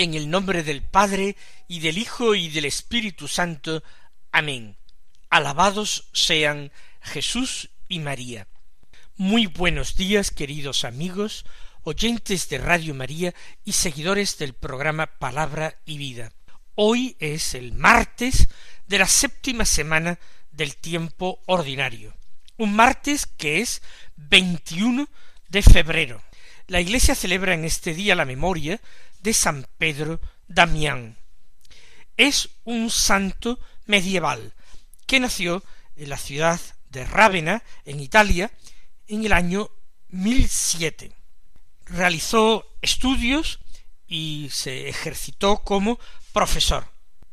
En el nombre del Padre y del Hijo y del Espíritu Santo. Amén. Alabados sean Jesús y María. Muy buenos días, queridos amigos, oyentes de Radio María y seguidores del programa Palabra y Vida. Hoy es el martes de la séptima semana del tiempo ordinario. Un martes que es 21 de febrero. La Iglesia celebra en este día la memoria de San Pedro Damián. Es un santo medieval que nació en la ciudad de Rávena, en Italia, en el año 1007. Realizó estudios y se ejercitó como profesor.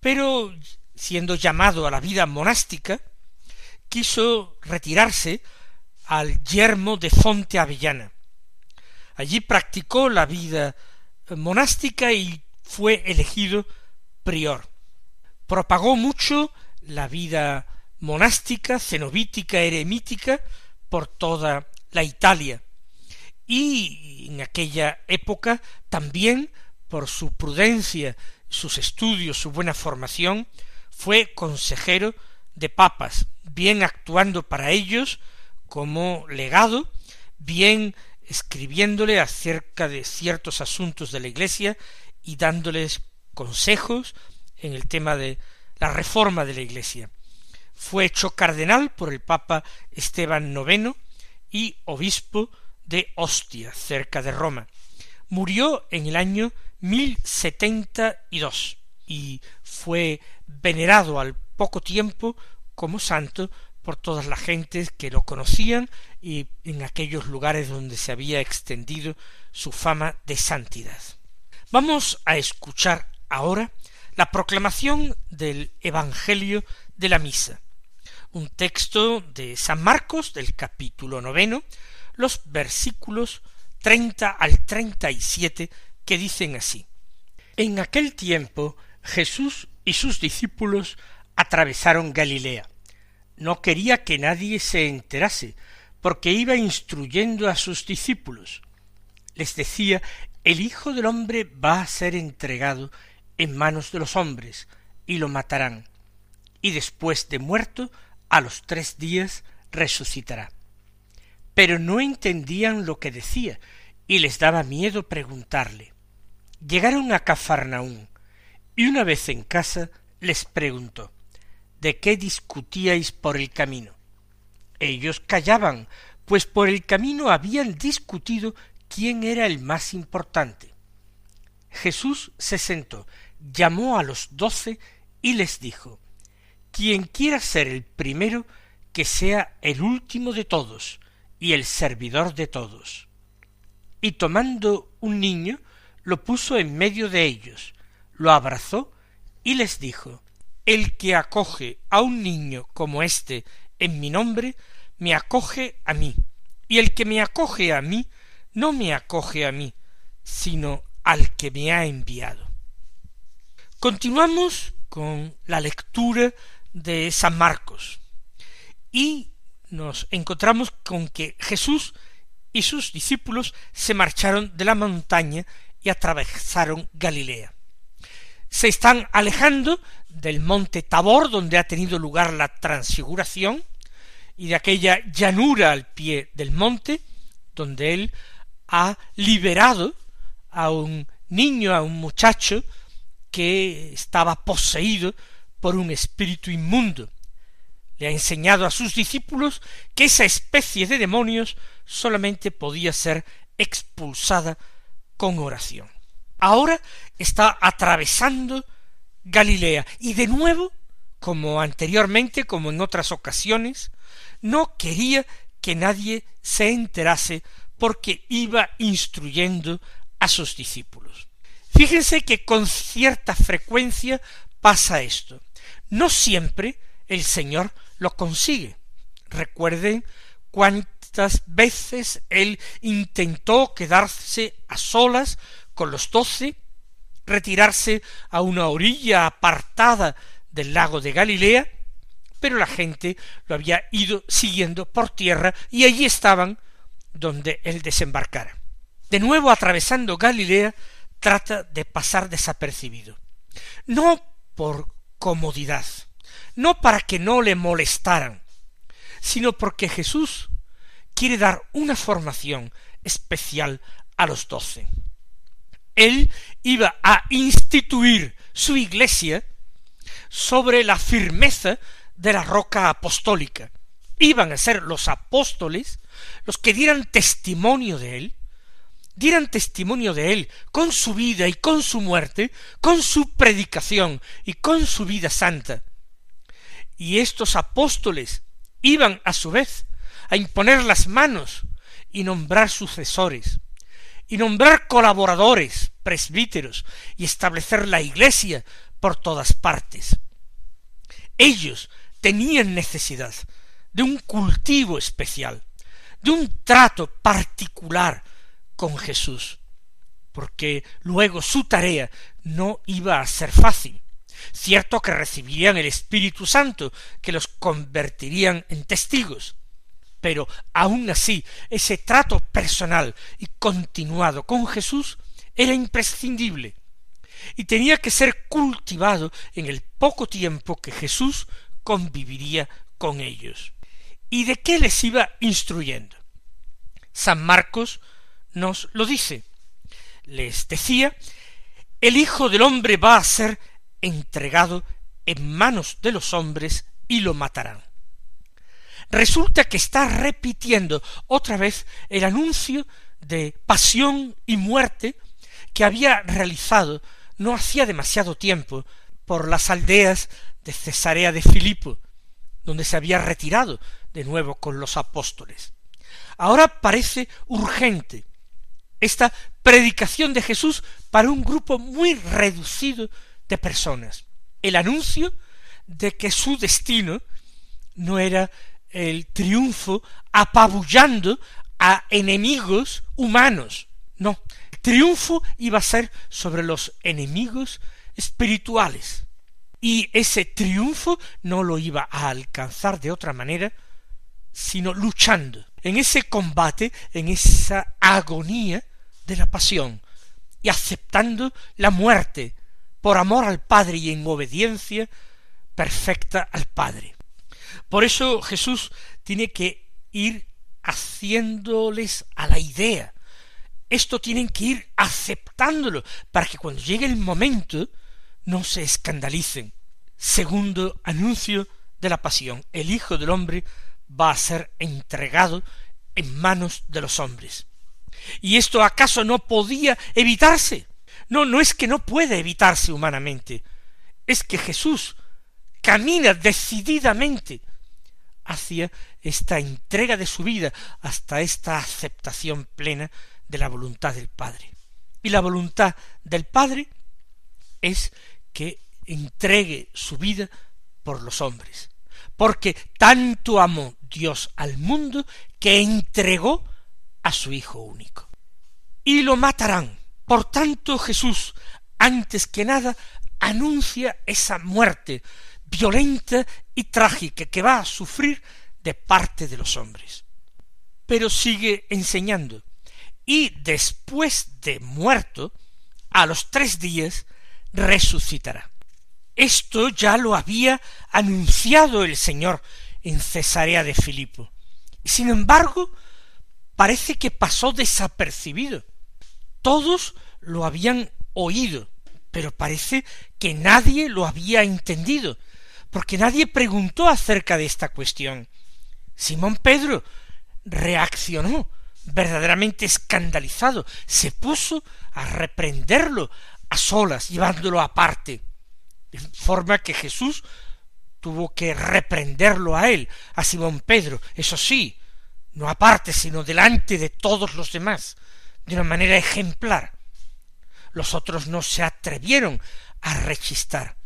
Pero, siendo llamado a la vida monástica, quiso retirarse al yermo de Fonte Avellana. Allí practicó la vida monástica y fue elegido prior. Propagó mucho la vida monástica, cenobítica, eremítica, por toda la Italia y en aquella época también por su prudencia, sus estudios, su buena formación, fue consejero de papas, bien actuando para ellos como legado, bien escribiéndole acerca de ciertos asuntos de la Iglesia y dándoles consejos en el tema de la reforma de la Iglesia. Fue hecho cardenal por el Papa Esteban IX y obispo de Ostia, cerca de Roma. Murió en el año mil setenta y dos y fue venerado al poco tiempo como santo por todas las gentes que lo conocían y en aquellos lugares donde se había extendido su fama de santidad. Vamos a escuchar ahora la proclamación del Evangelio de la Misa un texto de San Marcos del capítulo noveno, los versículos treinta al treinta y siete que dicen así. En aquel tiempo Jesús y sus discípulos atravesaron Galilea. No quería que nadie se enterase, porque iba instruyendo a sus discípulos. Les decía, el Hijo del hombre va a ser entregado en manos de los hombres, y lo matarán, y después de muerto a los tres días resucitará. Pero no entendían lo que decía, y les daba miedo preguntarle. Llegaron a Cafarnaún, y una vez en casa les preguntó ¿De qué discutíais por el camino? Ellos callaban, pues por el camino habían discutido quién era el más importante. Jesús se sentó, llamó a los doce y les dijo quien quiera ser el primero, que sea el último de todos y el servidor de todos. Y tomando un niño, lo puso en medio de ellos, lo abrazó y les dijo, El que acoge a un niño como éste en mi nombre, me acoge a mí, y el que me acoge a mí, no me acoge a mí, sino al que me ha enviado. Continuamos con la lectura de San Marcos. Y nos encontramos con que Jesús y sus discípulos se marcharon de la montaña y atravesaron Galilea. Se están alejando del monte Tabor, donde ha tenido lugar la transfiguración, y de aquella llanura al pie del monte, donde él ha liberado a un niño, a un muchacho que estaba poseído por un espíritu inmundo. Le ha enseñado a sus discípulos que esa especie de demonios solamente podía ser expulsada con oración. Ahora está atravesando Galilea y de nuevo, como anteriormente, como en otras ocasiones, no quería que nadie se enterase porque iba instruyendo a sus discípulos. Fíjense que con cierta frecuencia pasa esto. No siempre el Señor lo consigue. Recuerden cuántas veces él intentó quedarse a solas con los doce, retirarse a una orilla apartada del lago de Galilea, pero la gente lo había ido siguiendo por tierra y allí estaban donde él desembarcara. De nuevo atravesando Galilea, trata de pasar desapercibido. No por comodidad, no para que no le molestaran, sino porque Jesús quiere dar una formación especial a los doce. Él iba a instituir su iglesia sobre la firmeza de la roca apostólica. Iban a ser los apóstoles los que dieran testimonio de él, dieran testimonio de él con su vida y con su muerte, con su predicación y con su vida santa. Y estos apóstoles iban a su vez a imponer las manos y nombrar sucesores, y nombrar colaboradores, presbíteros, y establecer la iglesia por todas partes. Ellos tenían necesidad de un cultivo especial, de un trato particular con Jesús, porque luego su tarea no iba a ser fácil. Cierto que recibirían el Espíritu Santo, que los convertirían en testigos, pero aun así ese trato personal y continuado con Jesús era imprescindible y tenía que ser cultivado en el poco tiempo que Jesús conviviría con ellos. ¿Y de qué les iba instruyendo? San Marcos nos lo dice. Les decía, el Hijo del hombre va a ser entregado en manos de los hombres y lo matarán. Resulta que está repitiendo otra vez el anuncio de pasión y muerte que había realizado no hacía demasiado tiempo por las aldeas de Cesarea de Filipo, donde se había retirado de nuevo con los apóstoles. Ahora parece urgente esta predicación de Jesús para un grupo muy reducido de personas. El anuncio de que su destino no era el triunfo apabullando a enemigos humanos. No, triunfo iba a ser sobre los enemigos espirituales. Y ese triunfo no lo iba a alcanzar de otra manera, sino luchando en ese combate, en esa agonía de la pasión, y aceptando la muerte por amor al Padre y en obediencia perfecta al Padre. Por eso Jesús tiene que ir haciéndoles a la idea esto tienen que ir aceptándolo para que cuando llegue el momento no se escandalicen. Segundo anuncio de la pasión. El Hijo del Hombre va a ser entregado en manos de los hombres. ¿Y esto acaso no podía evitarse? No, no es que no pueda evitarse humanamente, es que Jesús camina decididamente hacia esta entrega de su vida, hasta esta aceptación plena de la voluntad del Padre. Y la voluntad del Padre es que entregue su vida por los hombres, porque tanto amó Dios al mundo que entregó a su Hijo único. Y lo matarán. Por tanto Jesús, antes que nada, anuncia esa muerte violenta y trágica que va a sufrir de parte de los hombres. Pero sigue enseñando y después de muerto, a los tres días, resucitará. Esto ya lo había anunciado el Señor en Cesarea de Filipo. Sin embargo, parece que pasó desapercibido. Todos lo habían oído, pero parece que nadie lo había entendido, porque nadie preguntó acerca de esta cuestión. Simón Pedro reaccionó verdaderamente escandalizado, se puso a reprenderlo a solas, llevándolo aparte, de forma que Jesús tuvo que reprenderlo a él, a Simón Pedro, eso sí, no aparte, sino delante de todos los demás, de una manera ejemplar. Los otros no se atrevieron a rechistar.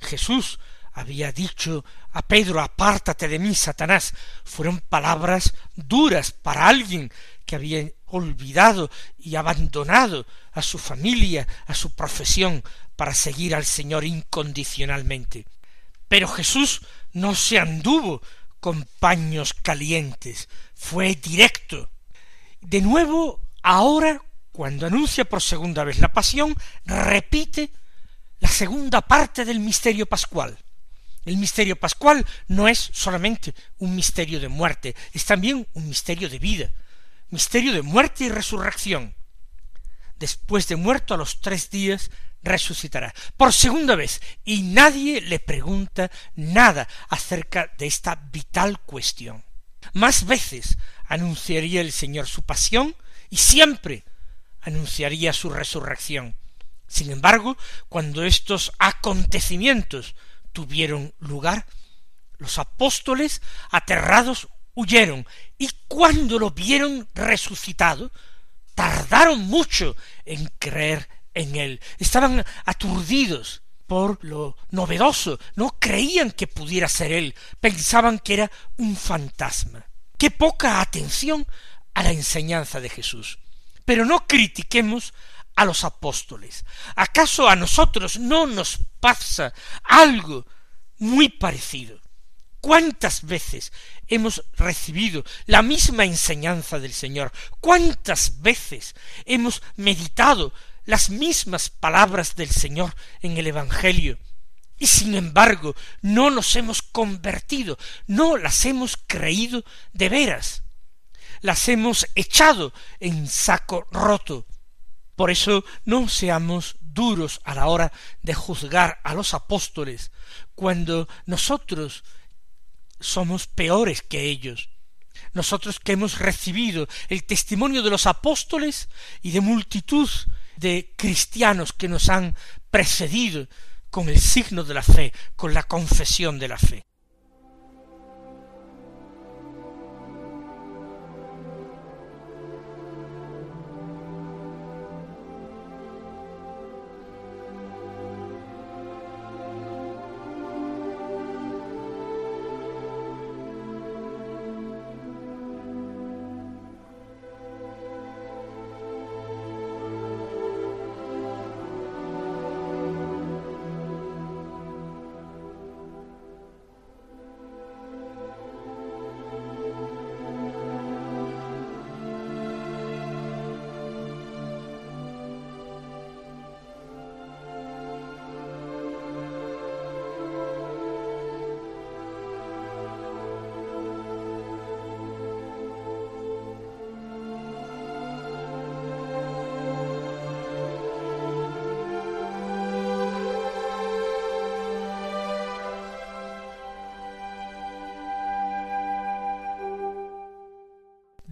Jesús había dicho a Pedro, apártate de mí, Satanás, fueron palabras duras para alguien que había olvidado y abandonado a su familia, a su profesión, para seguir al Señor incondicionalmente. Pero Jesús no se anduvo con paños calientes, fue directo. De nuevo, ahora, cuando anuncia por segunda vez la pasión, repite la segunda parte del misterio pascual. El misterio pascual no es solamente un misterio de muerte, es también un misterio de vida, misterio de muerte y resurrección. Después de muerto a los tres días resucitará por segunda vez y nadie le pregunta nada acerca de esta vital cuestión. Más veces anunciaría el Señor su pasión y siempre anunciaría su resurrección. Sin embargo, cuando estos acontecimientos tuvieron lugar, los apóstoles, aterrados, huyeron, y cuando lo vieron resucitado, tardaron mucho en creer en él. Estaban aturdidos por lo novedoso, no creían que pudiera ser él, pensaban que era un fantasma. Qué poca atención a la enseñanza de Jesús. Pero no critiquemos a los apóstoles. ¿Acaso a nosotros no nos pasa algo muy parecido? ¿Cuántas veces hemos recibido la misma enseñanza del Señor? ¿Cuántas veces hemos meditado las mismas palabras del Señor en el Evangelio, y sin embargo no nos hemos convertido, no las hemos creído de veras, las hemos echado en saco roto. Por eso no seamos duros a la hora de juzgar a los apóstoles, cuando nosotros somos peores que ellos. Nosotros que hemos recibido el testimonio de los apóstoles y de multitud de cristianos que nos han precedido con el signo de la fe, con la confesión de la fe.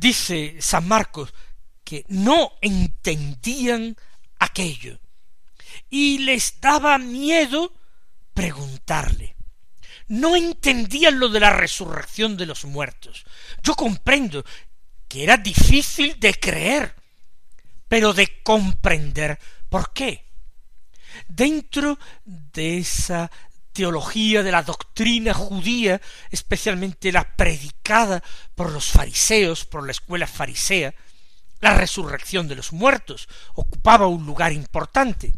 Dice San Marcos que no entendían aquello y les daba miedo preguntarle. No entendían lo de la resurrección de los muertos. Yo comprendo que era difícil de creer, pero de comprender por qué. Dentro de esa teología de la doctrina judía, especialmente la predicada por los fariseos, por la escuela farisea, la resurrección de los muertos ocupaba un lugar importante.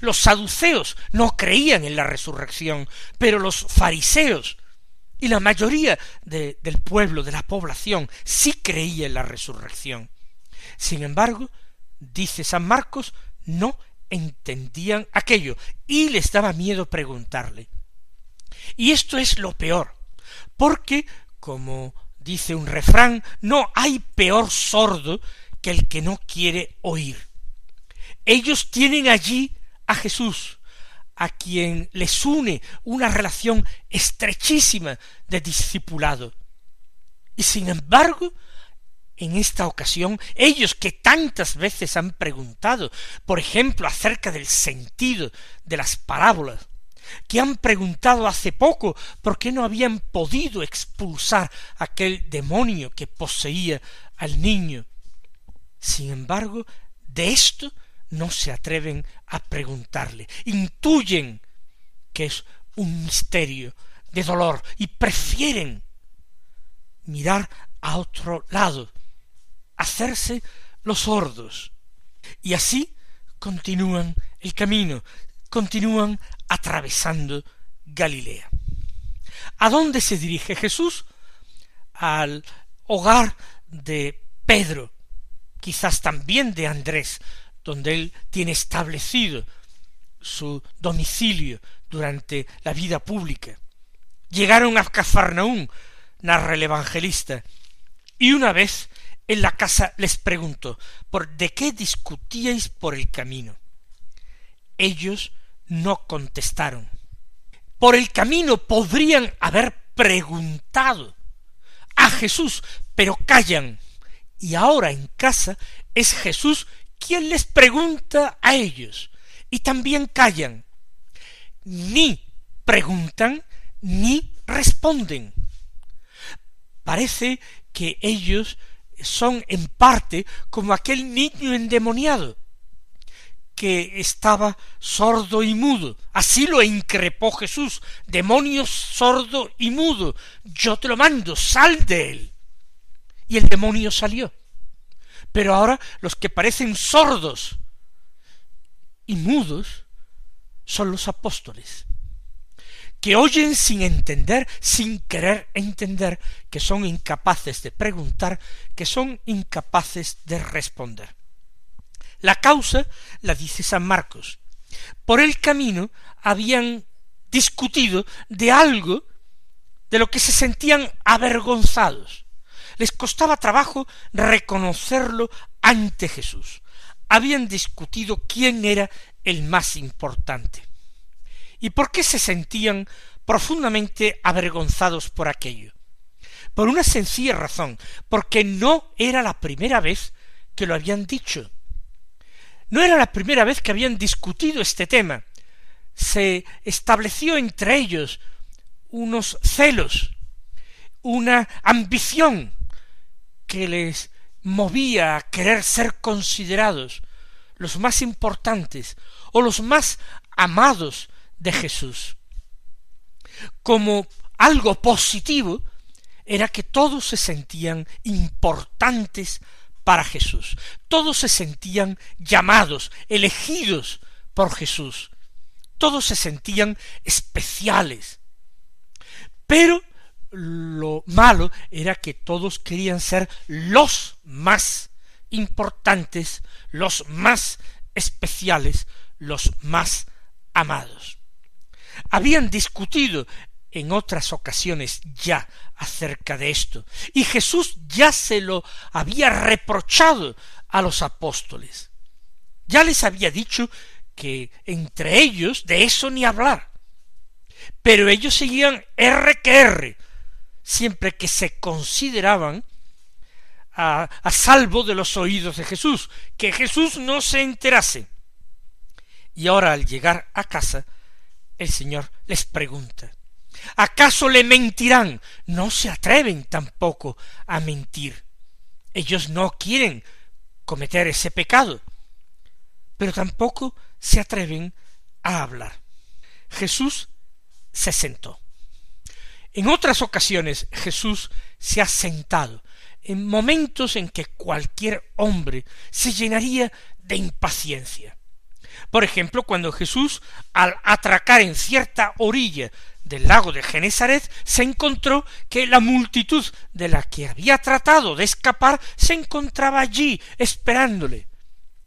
Los saduceos no creían en la resurrección, pero los fariseos y la mayoría del pueblo, de la población, sí creía en la resurrección. Sin embargo, dice San Marcos, no entendían aquello y les daba miedo preguntarle. Y esto es lo peor, porque, como dice un refrán, no hay peor sordo que el que no quiere oír. Ellos tienen allí a Jesús, a quien les une una relación estrechísima de discipulado. Y sin embargo, en esta ocasión, ellos que tantas veces han preguntado, por ejemplo, acerca del sentido de las parábolas, que han preguntado hace poco por qué no habían podido expulsar aquel demonio que poseía al niño. Sin embargo, de esto no se atreven a preguntarle, intuyen que es un misterio de dolor y prefieren mirar a otro lado, hacerse los sordos. Y así continúan el camino, continúan atravesando Galilea. ¿A dónde se dirige Jesús? Al hogar de Pedro, quizás también de Andrés, donde él tiene establecido su domicilio durante la vida pública. Llegaron a Cafarnaún, narra el evangelista, y una vez en la casa les preguntó, ¿por de qué discutíais por el camino? Ellos no contestaron. Por el camino podrían haber preguntado a Jesús, pero callan. Y ahora en casa es Jesús quien les pregunta a ellos. Y también callan. Ni preguntan ni responden. Parece que ellos son en parte como aquel niño endemoniado que estaba sordo y mudo. Así lo increpó Jesús. Demonio sordo y mudo. Yo te lo mando, sal de él. Y el demonio salió. Pero ahora los que parecen sordos y mudos son los apóstoles, que oyen sin entender, sin querer entender, que son incapaces de preguntar, que son incapaces de responder. La causa la dice San Marcos. Por el camino habían discutido de algo de lo que se sentían avergonzados. Les costaba trabajo reconocerlo ante Jesús. Habían discutido quién era el más importante. ¿Y por qué se sentían profundamente avergonzados por aquello? Por una sencilla razón, porque no era la primera vez que lo habían dicho. No era la primera vez que habían discutido este tema. Se estableció entre ellos unos celos, una ambición que les movía a querer ser considerados los más importantes o los más amados de Jesús. Como algo positivo era que todos se sentían importantes para Jesús. Todos se sentían llamados, elegidos por Jesús. Todos se sentían especiales. Pero lo malo era que todos querían ser los más importantes, los más especiales, los más amados. Habían discutido en otras ocasiones ya acerca de esto, y Jesús ya se lo había reprochado a los apóstoles. Ya les había dicho que entre ellos de eso ni hablar. Pero ellos seguían R que R, siempre que se consideraban a, a, salvo de los oídos de Jesús, que Jesús no se enterase. Y ahora al llegar a casa, el Señor les pregunta, ¿Acaso le mentirán? No se atreven tampoco a mentir. Ellos no quieren cometer ese pecado, pero tampoco se atreven a hablar. Jesús se sentó. En otras ocasiones Jesús se ha sentado en momentos en que cualquier hombre se llenaría de impaciencia. Por ejemplo, cuando Jesús, al atracar en cierta orilla del lago de Genesaret, se encontró que la multitud de la que había tratado de escapar se encontraba allí esperándole.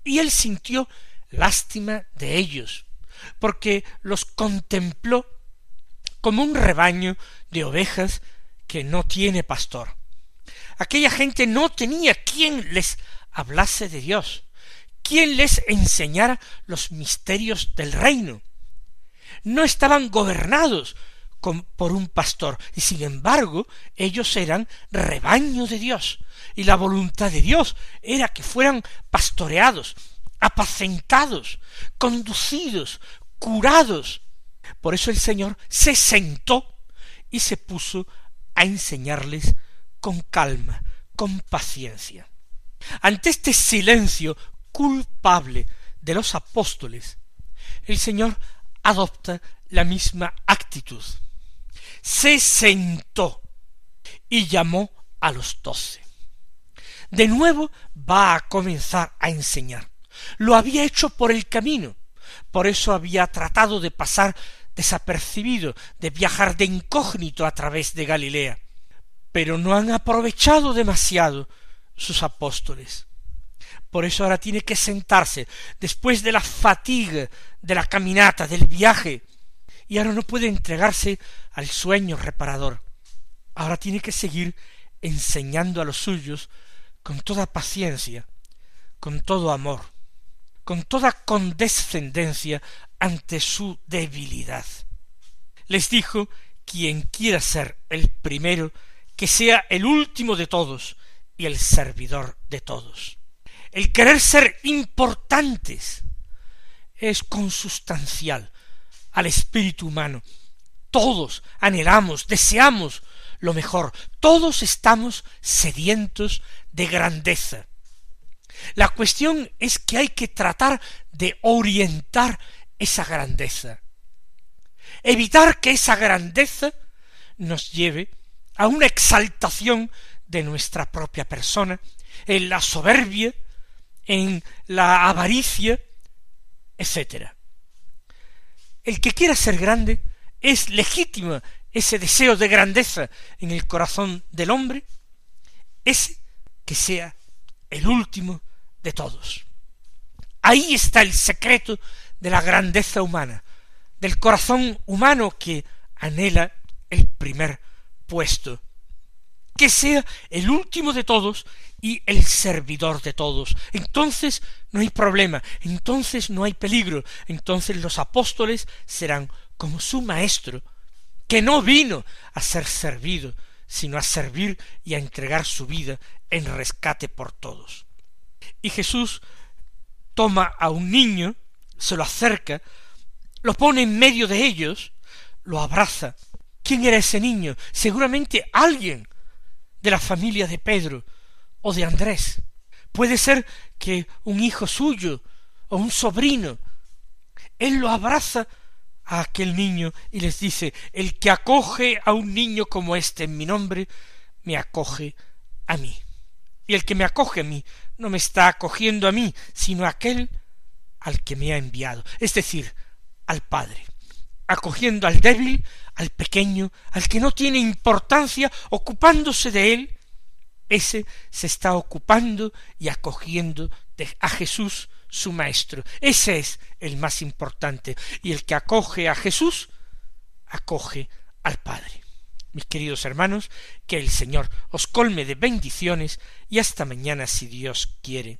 Y él sintió lástima de ellos, porque los contempló como un rebaño de ovejas que no tiene pastor. Aquella gente no tenía quien les hablase de Dios, quien les enseñara los misterios del reino. No estaban gobernados por un pastor, y sin embargo ellos eran rebaño de Dios, y la voluntad de Dios era que fueran pastoreados, apacentados, conducidos, curados, Por eso el Señor se sentó y se puso a enseñarles con calma, con paciencia. Ante este silencio culpable de los apóstoles, el Señor adopta la misma actitud. Se sentó y llamó a los doce. De nuevo va a comenzar a enseñar. Lo había hecho por el camino, por eso había tratado de pasar desapercibido, de viajar de incógnito a través de Galilea. Pero no han aprovechado demasiado sus apóstoles. Por eso ahora tiene que sentarse después de la fatiga de la caminata, del viaje, y ahora no puede entregarse al sueño reparador. Ahora tiene que seguir enseñando a los suyos con toda paciencia, con todo amor, con toda condescendencia ante su debilidad. Les dijo quien quiera ser el primero, que sea el último de todos y el servidor de todos. El querer ser importantes es consustancial al espíritu humano. Todos anhelamos, deseamos lo mejor. Todos estamos sedientos de grandeza. La cuestión es que hay que tratar de orientar esa grandeza. Evitar que esa grandeza nos lleve a una exaltación de nuestra propia persona, en la soberbia, en la avaricia, etc. El que quiera ser grande es legítimo ese deseo de grandeza en el corazón del hombre, ese que sea el último de todos. Ahí está el secreto de la grandeza humana, del corazón humano que anhela el primer puesto, que sea el último de todos y el servidor de todos. Entonces no hay problema, entonces no hay peligro, entonces los apóstoles serán como su maestro, que no vino a ser servido, sino a servir y a entregar su vida en rescate por todos. Y Jesús toma a un niño, se lo acerca, lo pone en medio de ellos, lo abraza. ¿Quién era ese niño? Seguramente alguien de la familia de Pedro o de Andrés. Puede ser que un hijo suyo o un sobrino. Él lo abraza a aquel niño y les dice, el que acoge a un niño como este en mi nombre, me acoge a mí. Y el que me acoge a mí no me está acogiendo a mí, sino a aquel al que me ha enviado, es decir, al Padre, acogiendo al débil, al pequeño, al que no tiene importancia, ocupándose de él, ese se está ocupando y acogiendo a Jesús su Maestro. Ese es el más importante. Y el que acoge a Jesús, acoge al Padre. Mis queridos hermanos, que el Señor os colme de bendiciones y hasta mañana si Dios quiere.